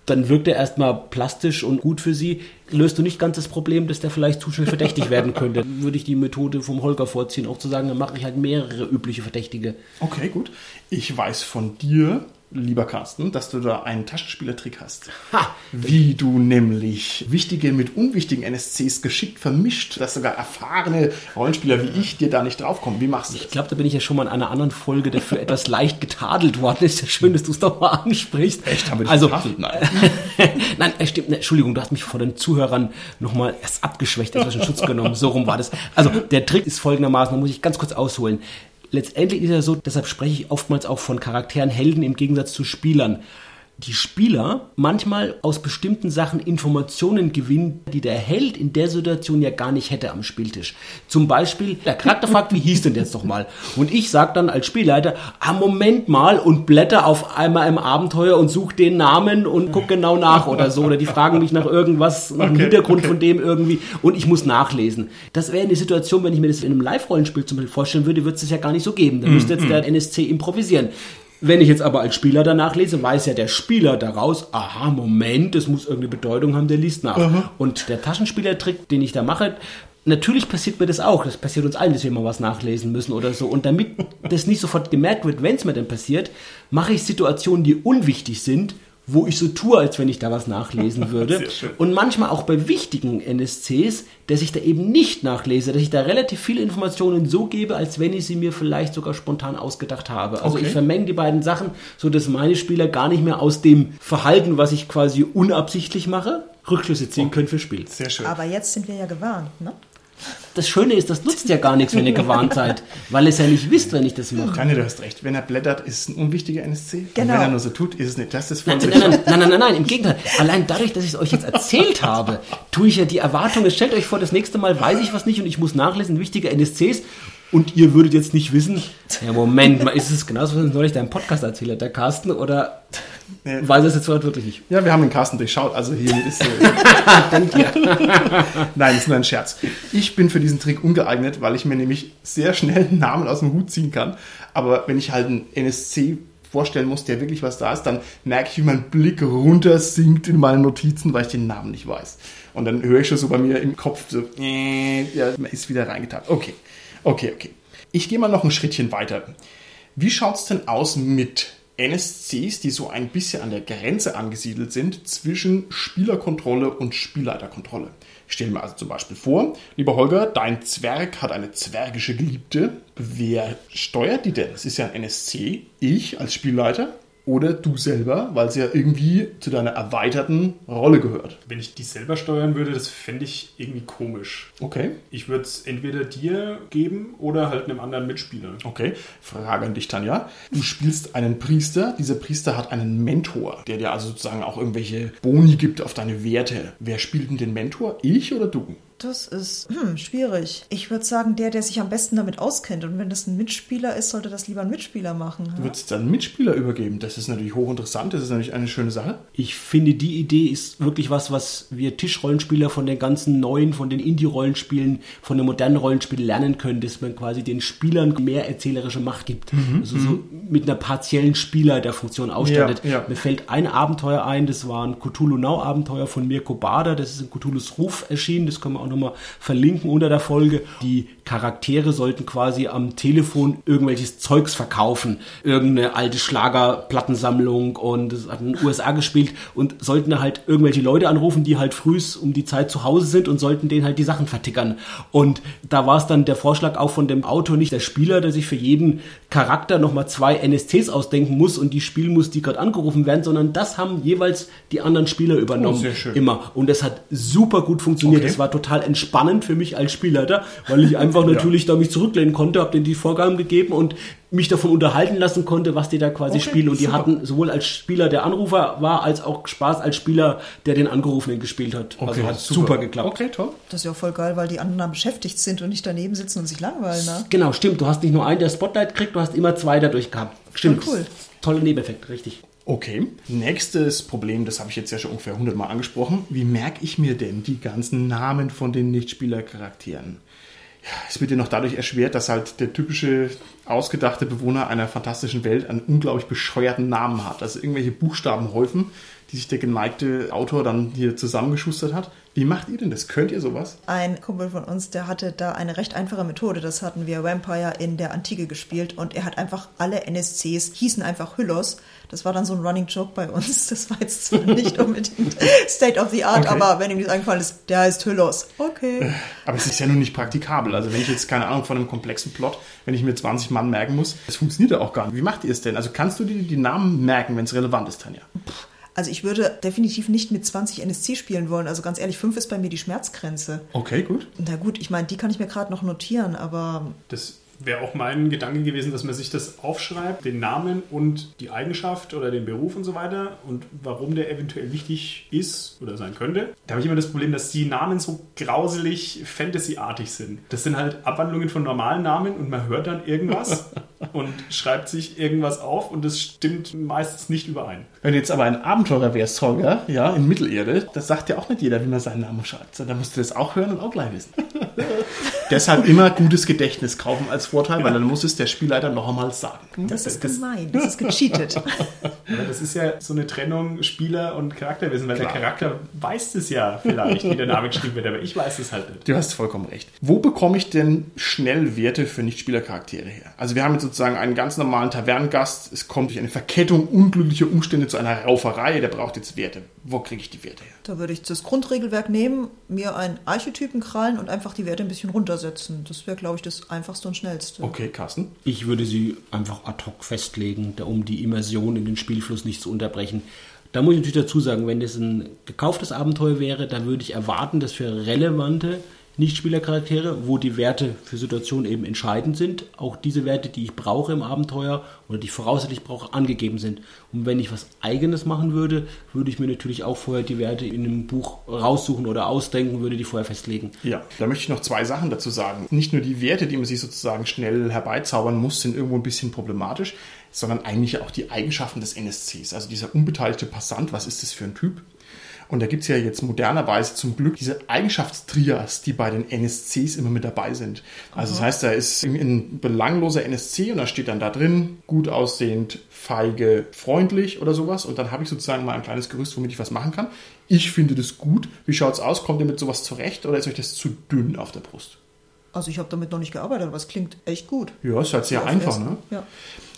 Dann wirkt er erstmal plastisch und gut für sie. Löst du nicht ganz das Problem, dass der vielleicht zu schnell verdächtig werden könnte. Würde ich die Methode vom Holger vorziehen, auch zu sagen, dann mache ich halt mehrere übliche Verdächtige. Okay, gut. Ich weiß von dir, lieber Carsten, dass du da einen Taschenspielertrick hast. Ha! Wie du nämlich wichtige mit unwichtigen NSCs geschickt vermischt, dass sogar erfahrene Rollenspieler wie ich dir da nicht draufkommen. Wie machst du Ich das? glaube, da bin ich ja schon mal in einer anderen Folge dafür etwas leicht getadelt worden. Ist ja schön, dass du es doch mal ansprichst. Echt? Haben wir dich also, getadelt? Nein. Nein, stimmt. ne, Entschuldigung, du hast mich vor den Zuhörern nochmal erst abgeschwächt, etwas in Schutz genommen. So rum war das. Also, der Trick ist folgendermaßen, da muss ich ganz kurz ausholen. Letztendlich ist er so, deshalb spreche ich oftmals auch von Charakteren Helden im Gegensatz zu Spielern. Die Spieler manchmal aus bestimmten Sachen Informationen gewinnen, die der Held in der Situation ja gar nicht hätte am Spieltisch. Zum Beispiel, der Charakter fragt, wie hieß denn jetzt doch mal? Und ich sag dann als Spielleiter, ah, Moment mal und blätter auf einmal im Abenteuer und such den Namen und guck genau nach oder so. Oder die fragen mich nach irgendwas, nach dem Okay, Hintergrund okay. von dem irgendwie und ich muss nachlesen. Das wäre eine Situation, wenn ich mir das in einem Live-Rollenspiel zum Beispiel vorstellen würde, würde es das ja gar nicht so geben. Da müsste jetzt der NSC improvisieren. Wenn ich jetzt aber als Spieler danach lese, weiß ja der Spieler daraus, aha, Moment, das muss irgendeine Bedeutung haben, der liest nach. Und der Taschenspielertrick, den ich da mache, natürlich passiert mir das auch. Das passiert uns allen, dass wir mal was nachlesen müssen oder so. Und damit das nicht sofort gemerkt wird, wenn es mir denn passiert, mache ich Situationen, die unwichtig sind, wo ich so tue, als wenn ich da was nachlesen würde. Sehr schön. Und manchmal auch bei wichtigen NSCs, dass ich da eben nicht nachlese, dass ich da relativ viele Informationen so gebe, als wenn ich sie mir vielleicht sogar spontan ausgedacht habe. Also Okay. ich vermenge die beiden Sachen, so dass meine Spieler gar nicht mehr aus dem Verhalten, was ich quasi unabsichtlich mache, Rückschlüsse ziehen können für Spiel. Sehr schön. Aber jetzt sind wir ja gewarnt, ne? Das Schöne ist, das nutzt ja gar nichts, wenn ihr gewarnt seid, weil ihr es ja nicht wisst, wenn ich das mache. Rania, du hast recht. Wenn er blättert, ist es ein unwichtiger NSC. Und Genau. wenn er nur so tut, ist es nicht. Das ist Nein, nein, nein, nein, nein, nein, nein, im Gegenteil. Allein dadurch, dass ich es euch jetzt erzählt habe, tue ich ja die Erwartung, es stellt euch vor, das nächste Mal weiß ich was nicht und ich muss nachlesen, wichtige NSCs und ihr würdet jetzt nicht wissen, ja Moment mal, ist es genauso, was uns neulich dein Podcast erzählt hat, der Carsten, oder Nee. weiß es jetzt heute wirklich nicht? Ja, wir haben den Carsten durchschaut, also hier ist äh, Nein, ist nur ein Scherz. Ich bin für diesen Trick ungeeignet, weil ich mir nämlich sehr schnell einen Namen aus dem Hut ziehen kann. Aber wenn ich halt einen NSC vorstellen muss, der wirklich was da ist, dann merke ich, wie mein Blick runter sinkt in meinen Notizen, weil ich den Namen nicht weiß. Und dann höre ich schon so bei mir im Kopf so, äh, ja, ist wieder reingetan. Okay, okay, okay. Ich gehe mal noch ein Schrittchen weiter. Wie schaut's denn aus mit NSCs, die so ein bisschen an der Grenze angesiedelt sind zwischen Spielerkontrolle und Spielleiterkontrolle? Ich stelle mir also zum Beispiel vor, lieber Holger, dein Zwerg hat eine zwergische Geliebte. Wer steuert die denn? Das ist ja ein NSC. Ich als Spielleiter oder du selber, weil sie ja irgendwie zu deiner erweiterten Rolle gehört. Wenn ich die selber steuern würde, das fände ich irgendwie komisch. Okay, Ich würde es entweder dir geben oder halt einem anderen Mitspieler. okay. Frage an dich, Tanja. Du spielst einen Priester. Dieser Priester hat einen Mentor, der dir also sozusagen auch irgendwelche Boni gibt auf deine Werte. Wer spielt denn den Mentor? Ich oder du? Das ist hm, schwierig. Ich würde sagen, der, der sich am besten damit auskennt. Und wenn das ein Mitspieler ist, sollte das lieber ein Mitspieler machen. Du Ja? würdest dann einen Mitspieler übergeben. Das ist natürlich hochinteressant. Das ist natürlich eine schöne Sache. Ich finde, die Idee ist wirklich was, was wir Tischrollenspieler von den ganzen neuen, von den Indie-Rollenspielen, von den modernen Rollenspielen lernen können, dass man quasi den Spielern mehr erzählerische Macht gibt. Also so mit einer partiellen Spielerfunktion ausstattet. Ja, ja. Mir fällt ein Abenteuer ein, das war ein Cthulhu Now Abenteuer von Mirko Bader, das ist in Cthulhus Ruf erschienen, das können wir auch nochmal verlinken unter der Folge. Die Charaktere sollten quasi am Telefon irgendwelches Zeugs verkaufen. Irgendeine alte Schlagerplattensammlung und es hat in den USA gespielt und sollten halt irgendwelche Leute anrufen, die halt frühs um die Zeit zu Hause sind und sollten denen halt die Sachen vertickern. Und da war es dann der Vorschlag auch von dem Autor nicht der Spieler, der sich für jeden Charakter nochmal zwei NSCs ausdenken muss und die spielen muss, die gerade angerufen werden, sondern das haben jeweils die anderen Spieler übernommen. Oh, sehr schön. Immer. Und das hat super gut funktioniert. Okay. Das war total entspannend für mich als Spielleiter, weil ich einfach natürlich da mich zurücklehnen konnte, habe denen die Vorgaben gegeben und mich davon unterhalten lassen konnte, was die da quasi Okay, spielen. Und die super. hatten sowohl als Spieler, der Anrufer war, als auch Spaß als Spieler, der den Angerufenen gespielt hat. also hat super, geklappt. Okay, toll. Das ist ja voll geil, weil die anderen beschäftigt sind und nicht daneben sitzen und sich langweilen. Ne? Genau, stimmt. Du hast nicht nur einen, der Spotlight kriegt, du hast immer zwei dadurch gehabt. Stimmt. cool. Toller Nebeneffekt, richtig. Okay. Nächstes Problem, das habe ich jetzt ja schon ungefähr 100 Mal angesprochen. Wie merke ich mir denn die ganzen Namen von den Nichtspielercharakteren? Es wird ja noch dadurch erschwert, dass halt der typische ausgedachte Bewohner einer fantastischen Welt einen unglaublich bescheuerten Namen hat. Also irgendwelche Buchstabenhäufen, die sich der geneigte Autor dann hier zusammengeschustert hat. Wie macht ihr denn das? Könnt ihr sowas? Ein Kumpel von uns, der hatte da eine recht einfache Methode. Das hatten wir Vampire in der Antike gespielt und er hat einfach alle NSCs, hießen einfach Hyllos. Das war dann so ein Running Joke bei uns. Das war jetzt zwar nicht unbedingt State of the Art, Okay. aber wenn ihm das eingefallen ist, der heißt Hyllos. Okay. Aber es ist ja nun nicht praktikabel. Also wenn ich jetzt keine Ahnung von einem komplexen Plot, wenn ich mir 20 Mann merken muss, das funktioniert ja auch gar nicht. Wie macht ihr es denn? Also kannst du dir die Namen merken, wenn es relevant ist, Tanja? Also ich würde definitiv nicht mit 20 NSC spielen wollen. Also ganz ehrlich, 5 ist bei mir die Schmerzgrenze. Okay, gut. Na gut, ich meine, die kann ich mir gerade noch notieren, aber Das wäre auch mein Gedanke gewesen, dass man sich das aufschreibt, den Namen und die Eigenschaft oder den Beruf und so weiter und warum der eventuell wichtig ist oder sein könnte. Da habe ich immer das Problem, dass die Namen so grauselig Fantasy-artig sind. Das sind halt Abwandlungen von normalen Namen und man hört dann irgendwas und schreibt sich irgendwas auf und das stimmt meistens nicht überein. Wenn du jetzt aber ein Abenteurer wärst, Holger, ja, in Mittelerde, das sagt ja auch nicht jeder, wie man seinen Namen schreibt. Da musst du das auch hören und auch gleich wissen. Deshalb immer gutes Gedächtnis kaufen als Vorteil, weil dann muss es der Spielleiter noch einmal sagen. das ist gemein, das ist gecheatet. Aber das ist ja so eine Trennung Spieler und Charakterwissen, weil Klar. der Charakter weiß es ja vielleicht, wie der Name geschrieben wird, aber ich weiß es halt nicht. Du hast vollkommen recht. Wo bekomme ich denn schnell Werte für Nichtspielercharaktere her? Also wir haben jetzt sozusagen einen ganz normalen Tavernengast. Es kommt durch eine Verkettung unglücklicher Umstände zu einer Rauferei. Der braucht jetzt Werte. Wo kriege ich die Werte her? Da würde ich das Grundregelwerk nehmen, mir einen Archetypen krallen und einfach die Werte ein bisschen runtersetzen. Das wäre, glaube ich, das einfachste und schnellste. Okay, Carsten. Ich würde sie einfach ad hoc festlegen, um die Immersion in den Spielfluss nicht zu unterbrechen. Da muss ich natürlich dazu sagen, wenn das ein gekauftes Abenteuer wäre, dann würde ich erwarten, dass für relevante Nichtspielercharaktere, wo die Werte für Situationen eben entscheidend sind, auch diese Werte, die ich brauche im Abenteuer oder die ich voraussichtlich brauche, angegeben sind. Und wenn ich was Eigenes machen würde, würde ich mir natürlich auch vorher die Werte in einem Buch raussuchen oder ausdenken, würde die vorher festlegen. Ja, da möchte ich noch zwei Sachen dazu sagen. Nicht nur die Werte, die man sich sozusagen schnell herbeizaubern muss, sind irgendwo ein bisschen problematisch, sondern eigentlich auch die Eigenschaften des NSCs. Also dieser unbeteiligte Passant, was ist das für ein Typ? Und da gibt es ja jetzt modernerweise zum Glück diese Eigenschaftstrias, die bei den NSCs immer mit dabei sind. Also das heißt, da ist ein belangloser NSC und da steht dann da drin, gut aussehend, feige, freundlich oder sowas. Und dann habe ich sozusagen mal ein kleines Gerüst, womit ich was machen kann. Ich finde das gut. Wie schaut's aus? Kommt ihr mit sowas zurecht oder ist euch das zu dünn auf der Brust? Also ich habe damit noch nicht gearbeitet, aber es klingt echt gut. Ja, ist halt sehr einfach, ne? Ja.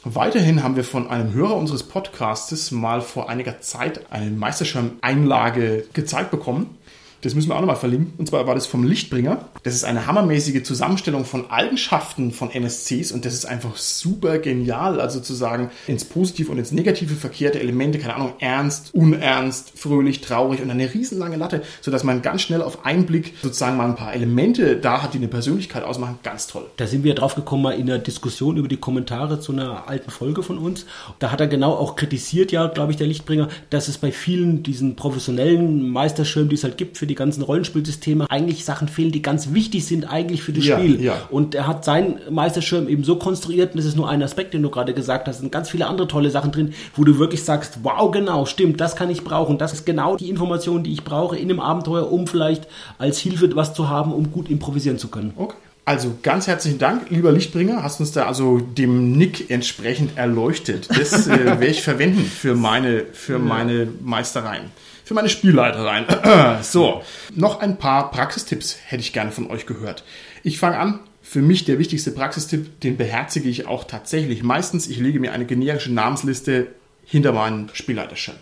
Weiterhin haben wir von einem Hörer unseres Podcastes mal vor einiger Zeit eine Meisterschirm-Einlage gezeigt bekommen. Das müssen wir auch nochmal verlinken. Und zwar war das vom Lichtbringer. Das ist eine hammermäßige Zusammenstellung von Eigenschaften von NSCs und das ist einfach super genial. Also zu sagen, ins Positive und ins Negative verkehrte Elemente, keine Ahnung, ernst, unernst, fröhlich, traurig und eine riesenlange Latte, sodass man ganz schnell auf einen Blick sozusagen mal ein paar Elemente da hat, die eine Persönlichkeit ausmachen. Ganz toll. Da sind wir drauf gekommen, mal in der Diskussion über die Kommentare zu einer alten Folge von uns. Da hat er genau auch kritisiert, ja, glaube ich, der Lichtbringer, dass es bei vielen diesen professionellen Meisterschirmen, die es halt gibt für die ganzen Rollenspielsysteme, eigentlich Sachen fehlen, die ganz wichtig sind eigentlich für das Ja, Spiel. ja. Und er hat seinen Meisterschirm eben so konstruiert, und das ist nur ein Aspekt, den du gerade gesagt hast, sind ganz viele andere tolle Sachen drin, wo du wirklich sagst, wow, genau, stimmt, das kann ich brauchen. Das ist genau die Information, die ich brauche in einem Abenteuer, um vielleicht als Hilfe was zu haben, um gut improvisieren zu können. Okay. Also ganz herzlichen Dank, lieber Lichtbringer, hast uns da also dem Nick entsprechend erleuchtet. Das äh, werde ich verwenden für meine, für meine Meistereien, für meine Spielleitereien. so, noch ein paar Praxistipps hätte ich gerne von euch gehört. Ich fange an. für mich der wichtigste Praxistipp, den beherzige ich auch tatsächlich meistens. Ich lege mir eine generische Namensliste hinter meinen Spielleiterschirm.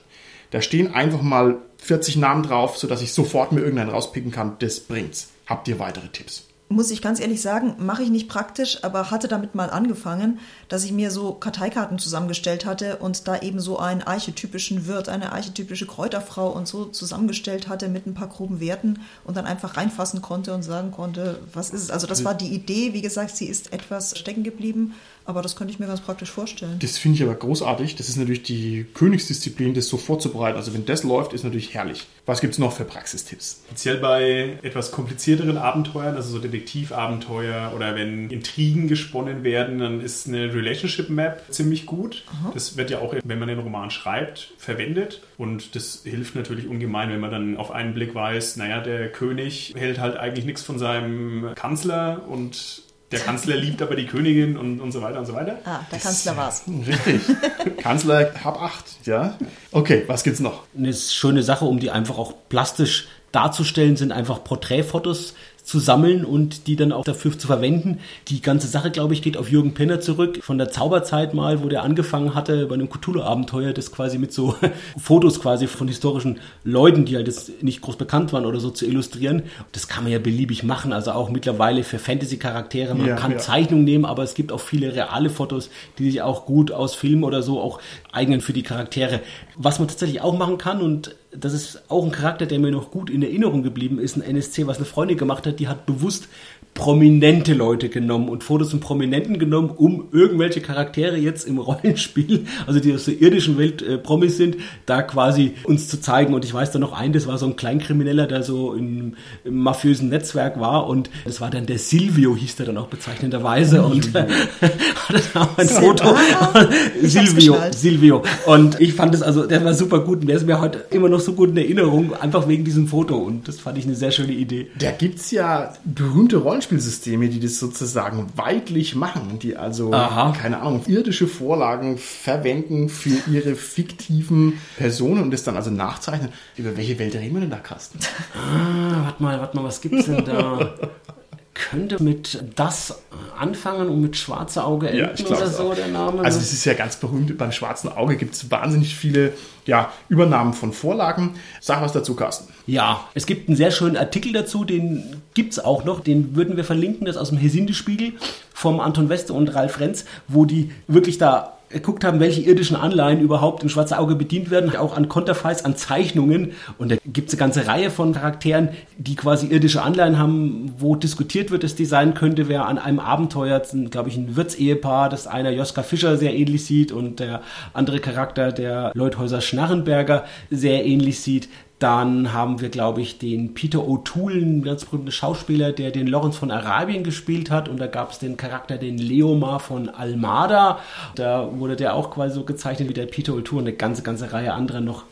Da stehen einfach mal 40 Namen drauf, sodass ich sofort mir irgendeinen rauspicken kann. Das bringt's. Habt ihr weitere Tipps? Muss ich ganz ehrlich sagen, mache ich nicht praktisch, aber hatte damit mal angefangen, dass ich mir so Karteikarten zusammengestellt hatte und da eben so einen archetypischen Wirt, eine archetypische Kräuterfrau und so zusammengestellt hatte mit ein paar groben Werten und dann einfach reinfassen konnte und sagen konnte, was ist es. Also das war die Idee, wie gesagt, sie ist etwas stecken geblieben, aber das könnte ich mir ganz praktisch vorstellen. Das finde ich aber großartig. Das ist natürlich die Königsdisziplin, das so vorzubereiten. Also wenn das läuft, ist natürlich herrlich. Was gibt es noch für Praxistipps? Speziell bei etwas komplizierteren Abenteuern, also so Detektivabenteuer oder wenn Intrigen gesponnen werden, dann ist eine Relationship Map ziemlich gut. Aha. Das wird ja auch, wenn man den Roman schreibt, verwendet. Und das hilft natürlich ungemein, wenn man dann auf einen Blick weiß, naja, der König hält halt eigentlich nichts von seinem Kanzler und der Kanzler liebt aber die Königin und, und so weiter und so weiter. Ah, der Kanzler war's. Richtig. Kanzler hab acht, ja. Okay, was gibt's noch? Eine schöne Sache, um die einfach auch plastisch darzustellen, sind einfach Porträtfotos zu sammeln und die dann auch dafür zu verwenden. Die ganze Sache, glaube ich, geht auf Jürgen Penner zurück, von der Zauberzeit mal, wo der angefangen hatte bei einem Cthulhu-Abenteuer, das quasi mit so Fotos quasi von historischen Leuten, die halt jetzt nicht groß bekannt waren oder so zu illustrieren. Das kann man ja beliebig machen, also auch mittlerweile für Fantasy-Charaktere. Man ja, kann ja. Zeichnungen nehmen, aber es gibt auch viele reale Fotos, die sich auch gut aus Filmen oder so auch eignen für die Charaktere. Was man tatsächlich auch machen kann und das ist auch ein Charakter, der mir noch gut in Erinnerung geblieben ist, ein NSC, was eine Freundin gemacht hat, die hat bewusst prominente Leute genommen und Fotos von Prominenten genommen, um irgendwelche Charaktere jetzt im Rollenspiel, also die aus der irdischen Welt äh, Promis sind, da quasi uns zu zeigen. Und ich weiß da noch ein, das war so ein Kleinkrimineller, der so im, im mafiösen Netzwerk war und das war dann der Silvio, hieß der dann auch bezeichnenderweise und äh, das war ein Foto. Ah, Silvio, Silvio. Und ich fand es also, der war super gut und der ist mir heute immer noch so gut in Erinnerung, einfach wegen diesem Foto und das fand ich eine sehr schöne Idee. Da gibt's ja berühmte Rollenspiele Rollenspielsysteme, die das sozusagen weitlich machen, die also, Aha. keine Ahnung, irdische Vorlagen verwenden für ihre fiktiven Personen und das dann also nachzeichnen. Über welche Welt reden wir denn da, Carsten? Ah, warte mal, warte mal, was gibt's denn da? könnte mit das anfangen und mit Schwarze Auge enden ja, oder so auch. der Name. Also es ist ja ganz berühmt, beim Schwarzen Auge gibt es wahnsinnig viele ja, Übernahmen von Vorlagen. Sag was dazu, Carsten. Ja, es gibt einen sehr schönen Artikel dazu, den gibt es auch noch, den würden wir verlinken, das aus dem Hesinde-Spiegel vom Anton Weste und Ralf Renz, wo die wirklich da geguckt haben, welche irdischen Anleihen überhaupt im Schwarze Auge bedient werden, auch an Konterfeis, an Zeichnungen. Und da gibt es eine ganze Reihe von Charakteren, die quasi irdische Anleihen haben, wo diskutiert wird, das Design könnte, wer an einem Abenteuer, glaube ich, ein Wirtsehepaar, das einer Joska Fischer sehr ähnlich sieht und der andere Charakter, der Leuthäuser Schnarrenberger, sehr ähnlich sieht. Dann haben wir, glaube ich, den Peter O'Toole, ein ganz berühmter Schauspieler, der den Lawrence von Arabien gespielt hat. Und da gab es den Charakter, den Leomar von Almada. Da wurde der auch quasi so gezeichnet wie der Peter O'Toole und eine ganze, ganze Reihe anderer noch.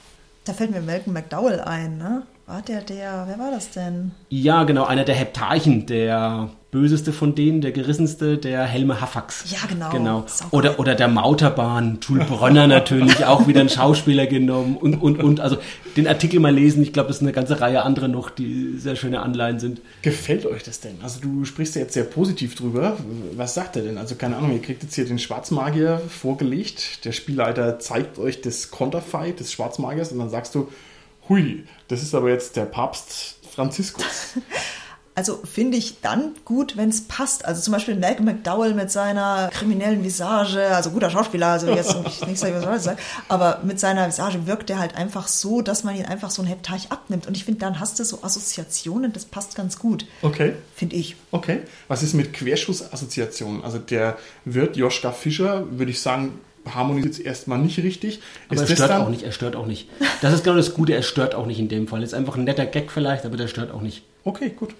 Da fällt mir Malcolm McDowell ein, ne? War der der, wer war das denn? Ja, genau, einer der Heptarchen, der böseste von denen, der gerissenste, der Helme Hafax. Ja, genau. genau. Oder, oder der Mauterbahn, Jules Bronner natürlich, auch wieder ein Schauspieler genommen und, und, und. Also den Artikel mal lesen, ich glaube, das ist eine ganze Reihe andere noch, die sehr schöne Anleihen sind. Gefällt euch das denn? Also du sprichst ja jetzt sehr positiv drüber. Was sagt er denn? Also keine Ahnung, ihr kriegt jetzt hier den Schwarzmagier vorgelegt. Der Spielleiter zeigt euch das Konterfei des Schwarzmagiers und dann sagst du, hui, das ist aber jetzt der Papst Franziskus. Also finde ich dann gut, wenn es passt. Also zum Beispiel Malcolm McDowell mit seiner kriminellen Visage, also guter Schauspieler, also jetzt nicht sagen, was soll ich sagen, aber mit seiner Visage wirkt er halt einfach so, dass man ihn einfach so ein Heptarch abnimmt. Und ich finde, dann hast du so Assoziationen, das passt ganz gut. Okay. Finde ich. Okay. Was ist mit Querschussassoziationen? Also der Wirt Joschka Fischer, würde ich sagen, harmonisiert es erstmal nicht richtig. Aber ist er stört auch nicht, er stört auch nicht. Das ist genau das Gute, er stört auch nicht in dem Fall. Ist einfach ein netter Gag vielleicht, aber der stört auch nicht. Okay, gut.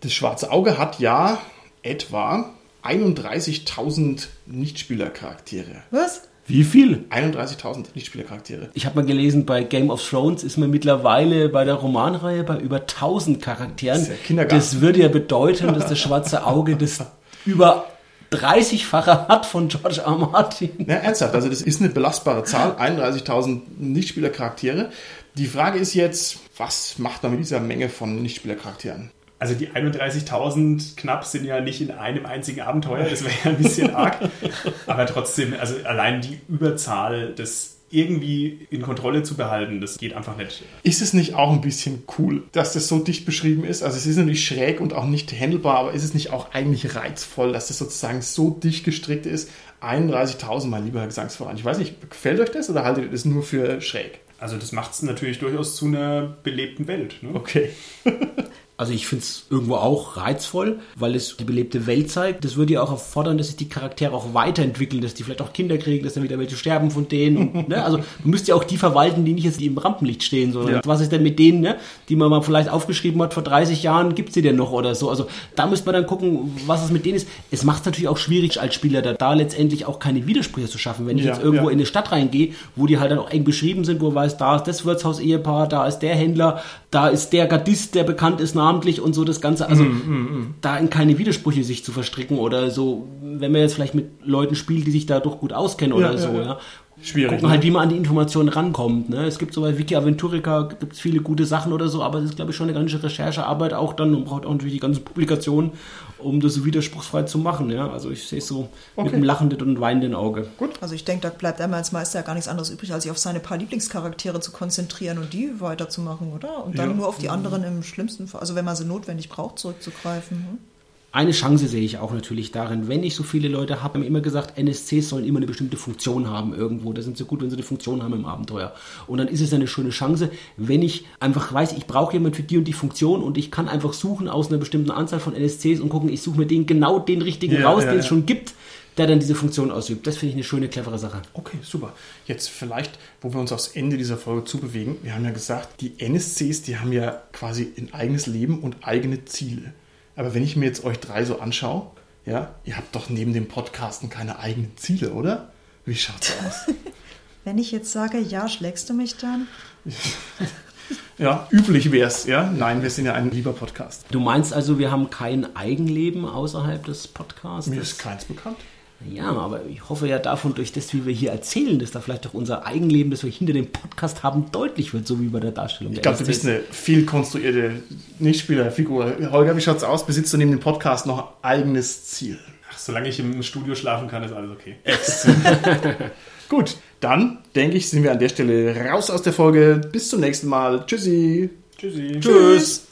Das Schwarze Auge hat ja etwa 31.000 Nichtspielercharaktere. Was? Wie viel? 31.000 Nichtspielercharaktere. Ich habe mal gelesen, bei Game of Thrones ist man mittlerweile bei der Romanreihe bei über 1000 Charakteren. Das, das würde ja bedeuten, dass das Schwarze Auge das über 30-fache hat von George R. Martin. Ja, ernsthaft, also das ist eine belastbare Zahl, 31.000 Nichtspielercharaktere. Die Frage ist jetzt, was macht man mit dieser Menge von Nichtspielercharakteren? Also die 31.000 knapp sind ja nicht in einem einzigen Abenteuer, das wäre ja ein bisschen arg. Aber trotzdem, also allein die Überzahl des irgendwie in Kontrolle zu behalten, das geht einfach nicht. Ist es nicht auch ein bisschen cool, dass das so dicht beschrieben ist? Also es ist natürlich schräg und auch nicht handelbar, aber ist es nicht auch eigentlich reizvoll, dass das sozusagen so dicht gestrickt ist? 31.000, mein lieber Herr Gesangsverein. Ich weiß nicht, gefällt euch das oder haltet ihr das nur für schräg? Also das macht es natürlich durchaus zu einer belebten Welt. Ne? Okay. Also ich finde es irgendwo auch reizvoll, weil es die belebte Welt zeigt. Das würde ja auch erfordern, dass sich die Charaktere auch weiterentwickeln, dass die vielleicht auch Kinder kriegen, dass dann wieder welche sterben von denen. Und, ne? Also du müsst ja auch die verwalten, die nicht jetzt im Rampenlicht stehen, sondern Ja. was ist denn mit denen, ne? die man mal vielleicht aufgeschrieben hat, vor 30 Jahren gibt's die denn noch oder so. Also da müsste man dann gucken, was es mit denen ist. Es macht es natürlich auch schwierig als Spieler, da, da letztendlich auch keine Widersprüche zu schaffen. Wenn ich Ja, jetzt irgendwo ja. in eine Stadt reingehe, wo die halt dann auch eng beschrieben sind, wo man weiß, da ist das Wirtshaus-Ehepaar, da ist der Händler, da ist der Gardist, der bekannt ist namentlich und so das Ganze. Also da in keine Widersprüche sich zu verstricken oder so, wenn man jetzt vielleicht mit Leuten spielt, die sich da doch gut auskennen oder Ja, so, ja, ja. Schwierig, Gucken ne? halt, wie man an die Informationen rankommt. Ne? Es gibt so bei Wiki Aventurica gibt es viele gute Sachen oder so, aber es ist, glaube ich, schon eine ganze Recherchearbeit auch dann und braucht auch natürlich die ganzen Publikationen, um das so widerspruchsfrei zu machen. Ja? Also ich sehe es so mit Okay. einem lachenden und weinenden Auge. Also ich denke, da bleibt einmal als Meister ja gar nichts anderes übrig, als sich auf seine paar Lieblingscharaktere zu konzentrieren und die weiterzumachen, oder? Und dann Ja. nur auf die anderen im schlimmsten Fall, also wenn man sie notwendig braucht, zurückzugreifen. Hm? Eine Chance sehe ich auch natürlich darin, wenn ich so viele Leute habe, haben immer gesagt, NSCs sollen immer eine bestimmte Funktion haben irgendwo. Das sind so gut, wenn sie eine Funktion haben im Abenteuer. Und dann ist es eine schöne Chance, wenn ich einfach weiß, ich brauche jemanden für die und die Funktion und ich kann einfach suchen aus einer bestimmten Anzahl von NSCs und gucken, ich suche mir den genau den richtigen Ja, raus, ja, den es ja. schon gibt, der dann diese Funktion ausübt. Das finde ich eine schöne, clevere Sache. Okay, super. Jetzt vielleicht, wo wir uns aufs Ende dieser Folge zubewegen. Wir haben ja gesagt, die NSCs, die haben ja quasi ein eigenes Leben und eigene Ziele. Aber wenn ich mir jetzt euch drei so anschaue, ja, ihr habt doch neben dem Podcasten keine eigenen Ziele, oder? Wie schaut's aus? Wenn ich jetzt sage, ja, schlägst du mich dann? ja, üblich wär's, ja. Nein, wir sind ja ein lieber Podcast. Du meinst also, wir haben kein Eigenleben außerhalb des Podcasts? Mir ist keins bekannt. Ja, aber ich hoffe ja davon, durch das, wie wir hier erzählen, dass da vielleicht auch unser Eigenleben, das wir hinter dem Podcast haben, deutlich wird, so wie bei der Darstellung. Ich glaube, du bist eine viel konstruierte Nichtspielerfigur. Holger, wie schaut's aus? Besitzt du neben dem Podcast noch ein eigenes Ziel? Ach, solange ich im Studio schlafen kann, ist alles okay. Gut, dann denke ich, sind wir an der Stelle raus aus der Folge. Bis zum nächsten Mal. Tschüssi. Tschüssi. Tschüss.